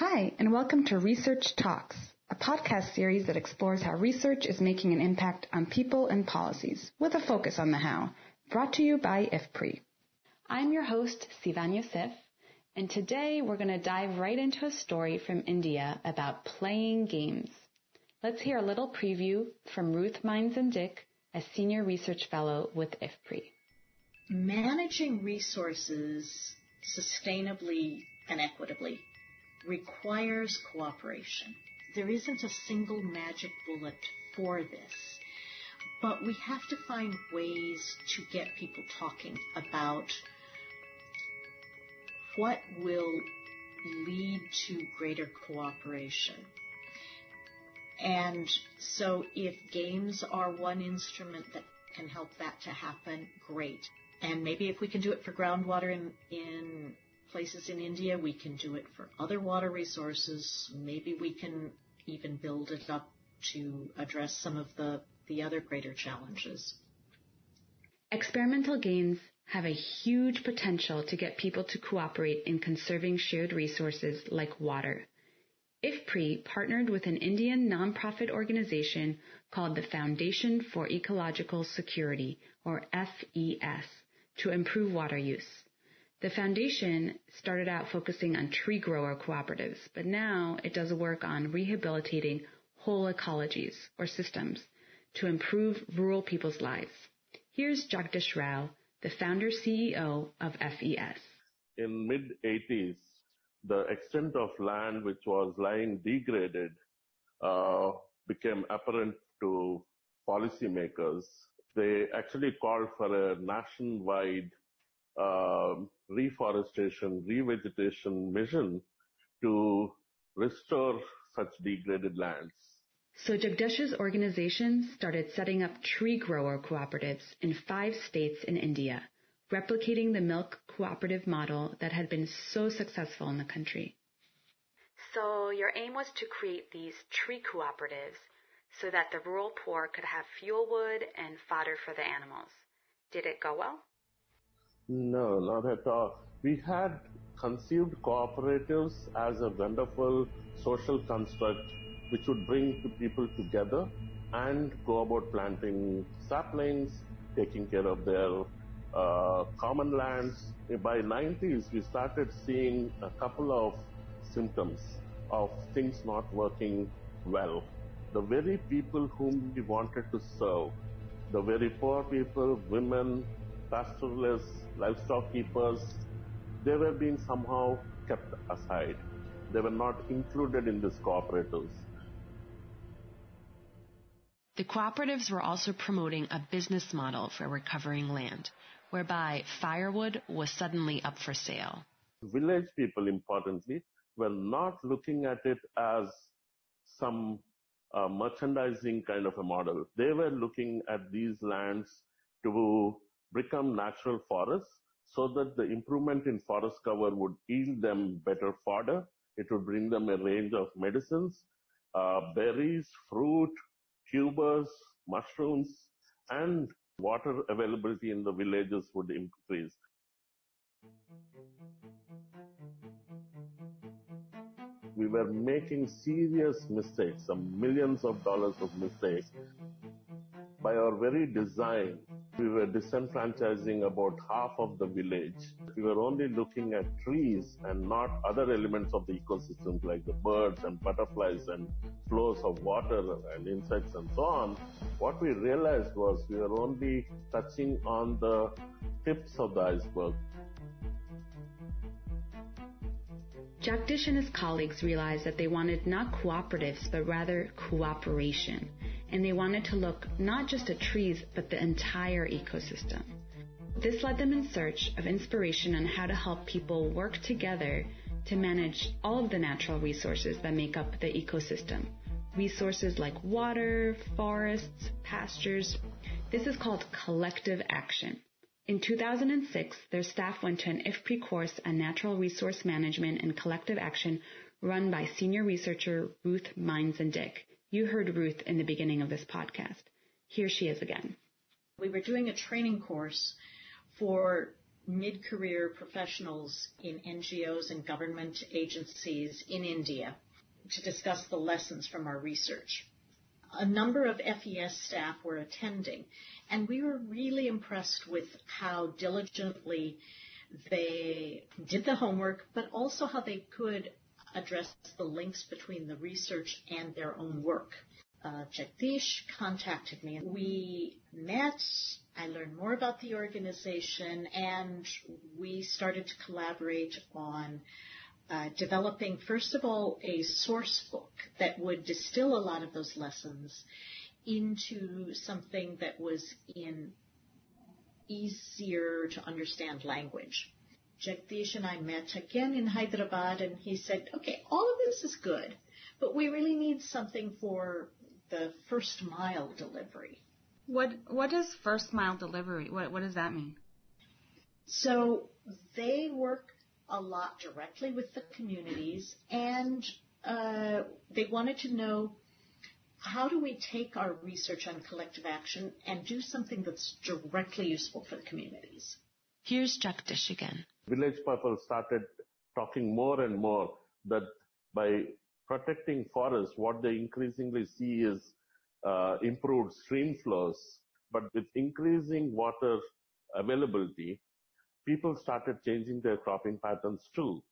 Hi, and welcome to Research Talks, a podcast series that explores how research is making an impact on people and policies, with a focus on the how, brought to you by IFPRI. I'm your host, Sivan Yosef, and today we're going to dive right into a story from India about playing games. Let's hear a little preview from Ruth Meinzen-Dick, a senior research fellow with IFPRI. Managing resources sustainably and equitably requires cooperation. There isn't a single magic bullet for this, but we have to find ways to get people talking about what will lead to greater cooperation. And so if games are one instrument that can help that to happen, great. And maybe if we can do it for groundwater in, in places in India. We can do it for other water resources. Maybe we can even build it up to address some of the, the other greater challenges. Experimental games have a huge potential to get people to cooperate in conserving shared resources like water. IFPRI partnered with an Indian nonprofit organization called the Foundation for Ecological Security, or FES, to improve water use. The foundation started out focusing on tree grower cooperatives, but now it does a work on rehabilitating whole ecologies or systems to improve rural people's lives. Here's Jagdish Rao, the founder CEO of FES. In mid 80s, the extent of land which was lying degraded uh, became apparent to policymakers. They actually called for a nationwide uh, reforestation, revegetation mission to restore such degraded lands. So Jagdish's organization started setting up tree grower cooperatives in five states in India, replicating the milk cooperative model that had been so successful in the country. So your aim was to create these tree cooperatives so that the rural poor could have fuel wood and fodder for the animals. Did it go well? No, not at all. We had conceived cooperatives as a wonderful social construct which would bring people together and go about planting saplings, taking care of their uh, common lands. By 90s, we started seeing a couple of symptoms of things not working well. The very people whom we wanted to serve, the very poor people, women, pastoralists, livestock keepers, they were being somehow kept aside. They were not included in these cooperatives. The cooperatives were also promoting a business model for recovering land, whereby firewood was suddenly up for sale. Village people, importantly, were not looking at it as some uh, merchandising kind of a model. They were looking at these lands to become natural forests so that the improvement in forest cover would yield them better fodder. It would bring them a range of medicines, uh, berries, fruit, tubers, mushrooms, and water availability in the villages would increase. We were making serious mistakes, some millions of dollars of mistakes by our very design we were disenfranchising about half of the village. We were only looking at trees and not other elements of the ecosystem like the birds and butterflies and flows of water and insects and so on. What we realized was we were only touching on the tips of the iceberg. Jagdish and his colleagues realized that they wanted not cooperatives, but rather cooperation and they wanted to look not just at trees, but the entire ecosystem. This led them in search of inspiration on how to help people work together to manage all of the natural resources that make up the ecosystem. Resources like water, forests, pastures. This is called collective action. In 2006, their staff went to an IFPRI course on natural resource management and collective action run by senior researcher Ruth Meinzen-Dick. You heard Ruth in the beginning of this podcast. Here she is again. We were doing a training course for mid-career professionals in NGOs and government agencies in India to discuss the lessons from our research. A number of FES staff were attending, and we were really impressed with how diligently they did the homework, but also how they could address the links between the research and their own work. Uh, Jagdish contacted me. We met. I learned more about the organization, and we started to collaborate on uh, developing, first of all, a source book that would distill a lot of those lessons into something that was in easier to understand language. Jagdish and I met again in Hyderabad, and he said, okay, all of this is good, but we really need something for the first mile delivery. What what is first mile delivery? What what does that mean? So they work a lot directly with the communities, and uh, they wanted to know how do we take our research on collective action and do something that's directly useful for the communities. Here's Jagdish again. Village people started talking more and more that by protecting forests, what they increasingly see is uh, improved stream flows. But with increasing water availability, people started changing their cropping patterns too.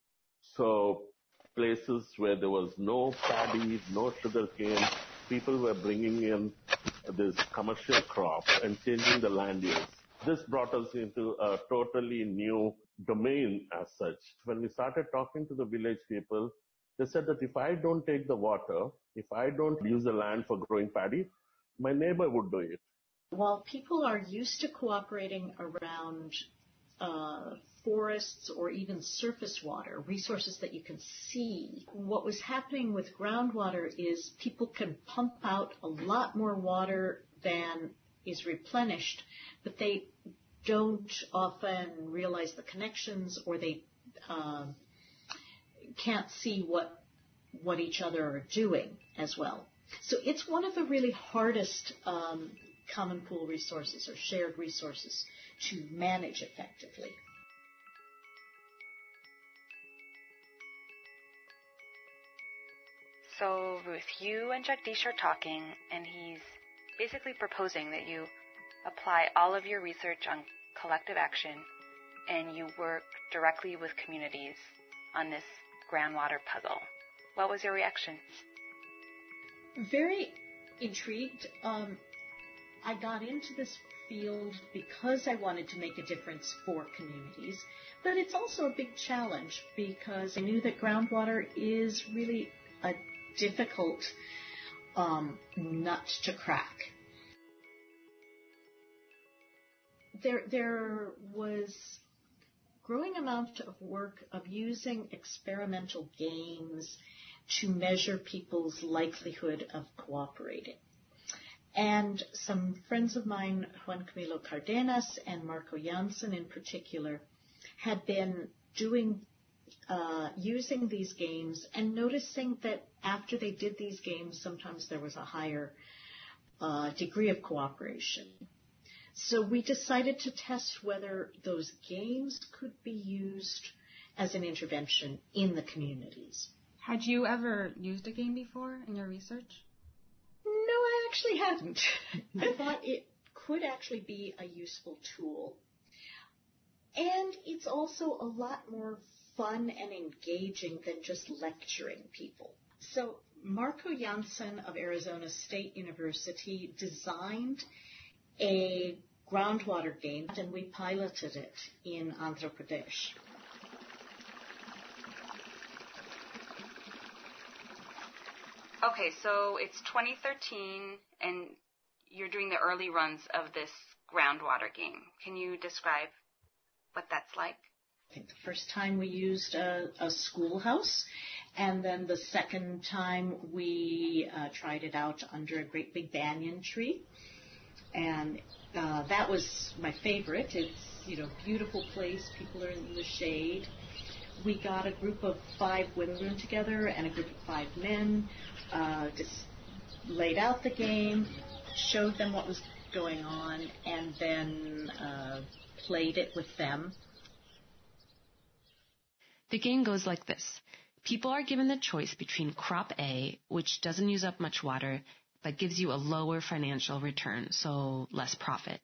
So places where there was no paddy, no sugarcane, people were bringing in this commercial crop and changing the land use. This brought us into a totally new domain as such. When we started talking to the village people, they said that if I don't take the water, if I don't use the land for growing paddy, my neighbor would do it. While people are used to cooperating around uh, forests or even surface water, resources that you can see. What was happening with groundwater is people can pump out a lot more water than is replenished, but they don't often realize the connections or they uh, can't see what what each other are doing as well. So it's one of the really hardest um, common pool resources or shared resources to manage effectively. So, Ruth, you and Jagdish are talking, and he's basically proposing that you apply all of your research on collective action and you work directly with communities on this groundwater puzzle. What was your reaction? Very intrigued. Um, I got into this field because I wanted to make a difference for communities, but it's also a big challenge because I knew that groundwater is really a difficult um, nut to crack. There, there was growing amount of work of using experimental games to measure people's likelihood of cooperating. And some friends of mine, Juan Camilo Cardenas and Marco Janssen in particular, had been doing, uh, using these games and noticing that after they did these games, sometimes there was a higher uh, degree of cooperation. So we decided to test whether those games could be used as an intervention in the communities. Had you ever used a game before in your research? No, I actually hadn't. I thought it could actually be a useful tool. And it's also a lot more fun and engaging than just lecturing people. So Marco Janssen of Arizona State University designed a groundwater game and we piloted it in Andhra Pradesh. Okay, so it's 2013 and you're doing the early runs of this groundwater game. Can you describe what that's like? I think the first time we used a, a schoolhouse, and then the second time we uh, tried it out under a great big banyan tree, and uh, that was my favorite. It's you know beautiful place, people are in the shade. We got a group of five women together and a group of five men uh, just laid out the game, showed them what was going on, and then uh, played it with them. The game goes like this. People are given the choice between crop A, which doesn't use up much water, but gives you a lower financial return, so less profit,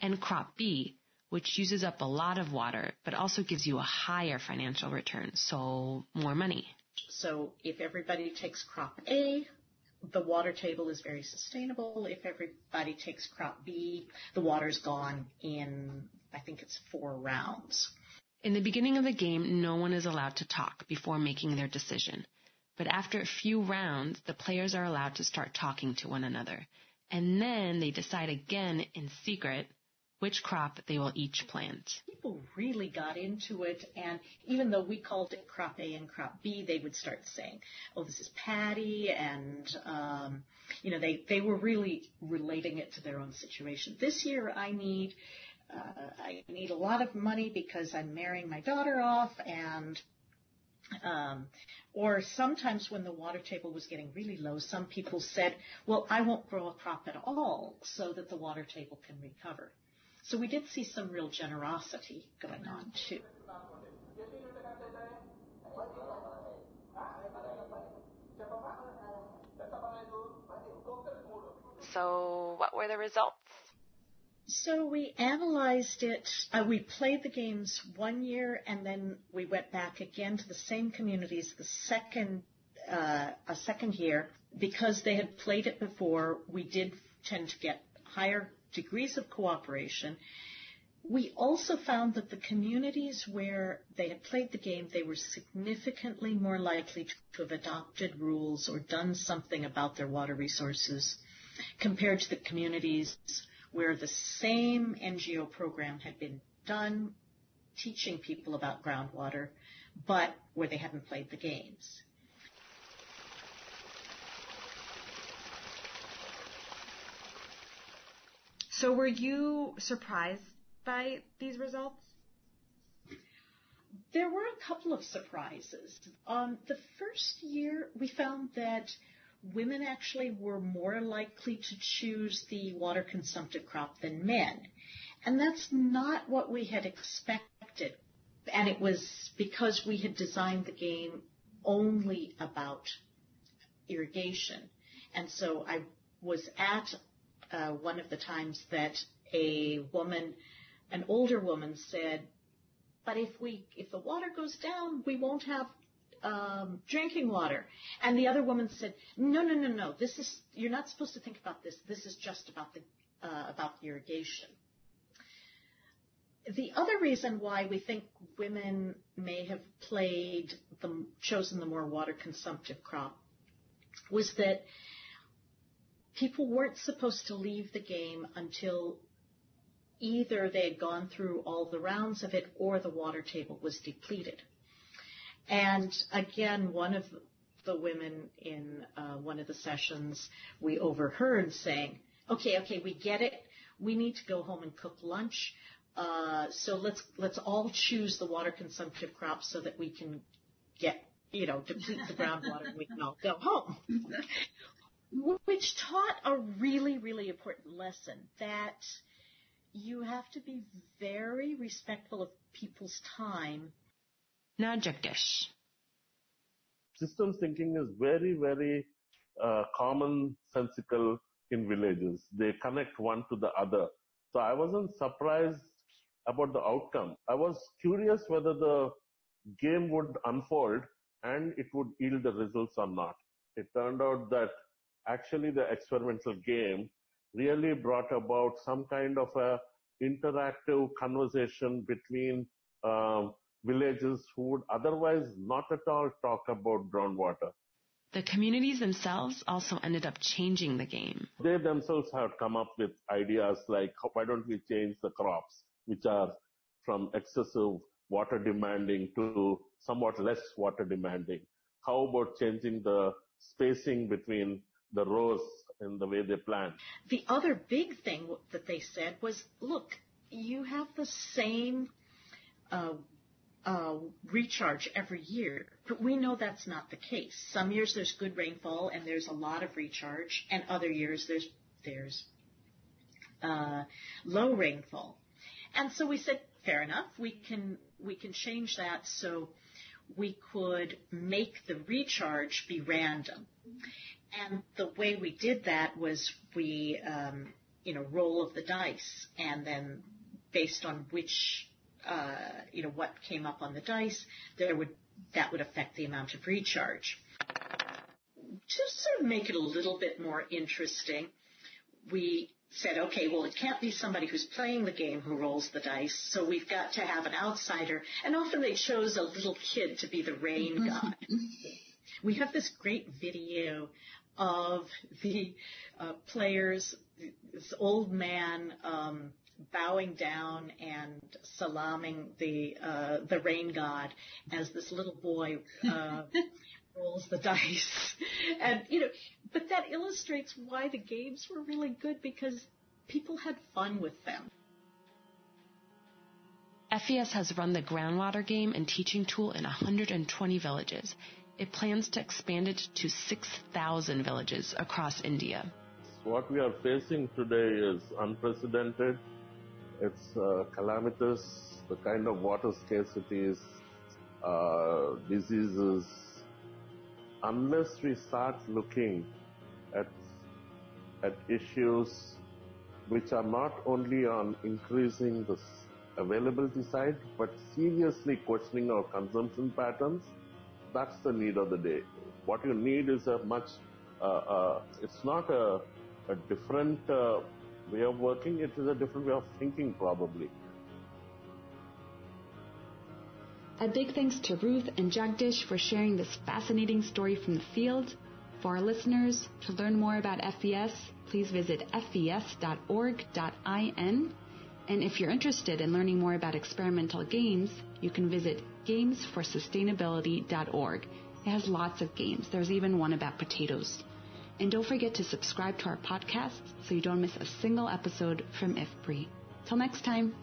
and crop B, which uses up a lot of water, but also gives you a higher financial return, so more money. So if everybody takes crop A, the water table is very sustainable. If everybody takes crop B, the water's gone in, I think it's four rounds. In the beginning of the game, no one is allowed to talk before making their decision. But after a few rounds, the players are allowed to start talking to one another. And then they decide again in secret which crop they will each plant. People really got into it, and even though we called it crop A and crop B, they would start saying, "Oh, this is paddy," and um, you know, they they were really relating it to their own situation. This year, I need uh, I need a lot of money because I'm marrying my daughter off, and um, or sometimes when the water table was getting really low, some people said, "Well, I won't grow a crop at all so that the water table can recover." So we did see some real generosity going on too. So, what were the results? So we analyzed it. Uh, we played the games one year, and then we went back again to the same communities the second uh, a second year because they had played it before. We did tend to get higher degrees of cooperation. We also found that the communities where they had played the game, they were significantly more likely to have adopted rules or done something about their water resources compared to the communities where the same NGO program had been done teaching people about groundwater, but where they hadn't played the games. So were you surprised by these results? There were a couple of surprises. Um, the first year, we found that women actually were more likely to choose the water consumptive crop than men. And that's not what we had expected. And it was because we had designed the game only about irrigation. And so I was at uh, one of the times that a woman, an older woman, said, "But if we, if the water goes down, we won't have um, drinking water." And the other woman said, "No, no, no, no. This is you're not supposed to think about this. This is just about the uh, about the irrigation." The other reason why we think women may have played the chosen the more water consumptive crop was that people weren't supposed to leave the game until either they had gone through all the rounds of it or the water table was depleted. And again, one of the women in uh, one of the sessions we overheard saying, okay, okay, we get it. We need to go home and cook lunch. Uh, so let's let's all choose the water consumptive crop so that we can get you know deplete the groundwater and we can all go home which taught a really, really important lesson that you have to be very respectful of people's time. Now, Jagdish. Systems thinking is very, very uh, commonsensical in villages. They connect one to the other. So I wasn't surprised about the outcome. I was curious whether the game would unfold and it would yield the results or not. It turned out that actually the experimental game really brought about some kind of a interactive conversation between um, villages who would otherwise not at all talk about groundwater. The communities themselves also ended up changing the game. They themselves have come up with ideas like, why don't we change the crops, which are from excessive water demanding to somewhat less water demanding? How about changing the spacing between the rows in the way they plant? The other big thing that they said was, look, you have the same uh, uh, recharge every year, but we know that's not the case. Some years there's good rainfall and there's a lot of recharge, and other years there's there's uh, low rainfall. And so we said, fair enough, we can we can change that. So we could make the recharge be random. And the way we did that was we, um, you know, roll of the dice, and then based on which, uh, you know, what came up on the dice, there would that would affect the amount of recharge. To sort of make it a little bit more interesting, we said, okay, well, it can't be somebody who's playing the game who rolls the dice, so we've got to have an outsider. And often they chose a little kid to be the rain god. we have this great video of the uh, players, this old man um, bowing down and salaming the uh, the rain god as this little boy uh, rolls the dice. And, you know, but that illustrates why the games were really good because people had fun with them. FES has run the groundwater game and teaching tool in 120 villages. It plans to expand it to 6,000 villages across India. What we are facing today is unprecedented. It's uh, calamitous, the kind of water scarcities, uh, diseases, unless we start looking at, at issues which are not only on increasing the availability side, but seriously questioning our consumption patterns, that's the need of the day. What you need is a much, uh, uh, it's not a, a different uh, way of working, it is a different way of thinking probably. A big thanks to Ruth and Jagdish for sharing this fascinating story from the field. For our listeners, to learn more about FES, please visit fes.org.in. And if you're interested in learning more about experimental games, you can visit gamesforsustainability.org. It has lots of games. There's even one about potatoes. And don't forget to subscribe to our podcast so you don't miss a single episode from IFPRI. Till next time.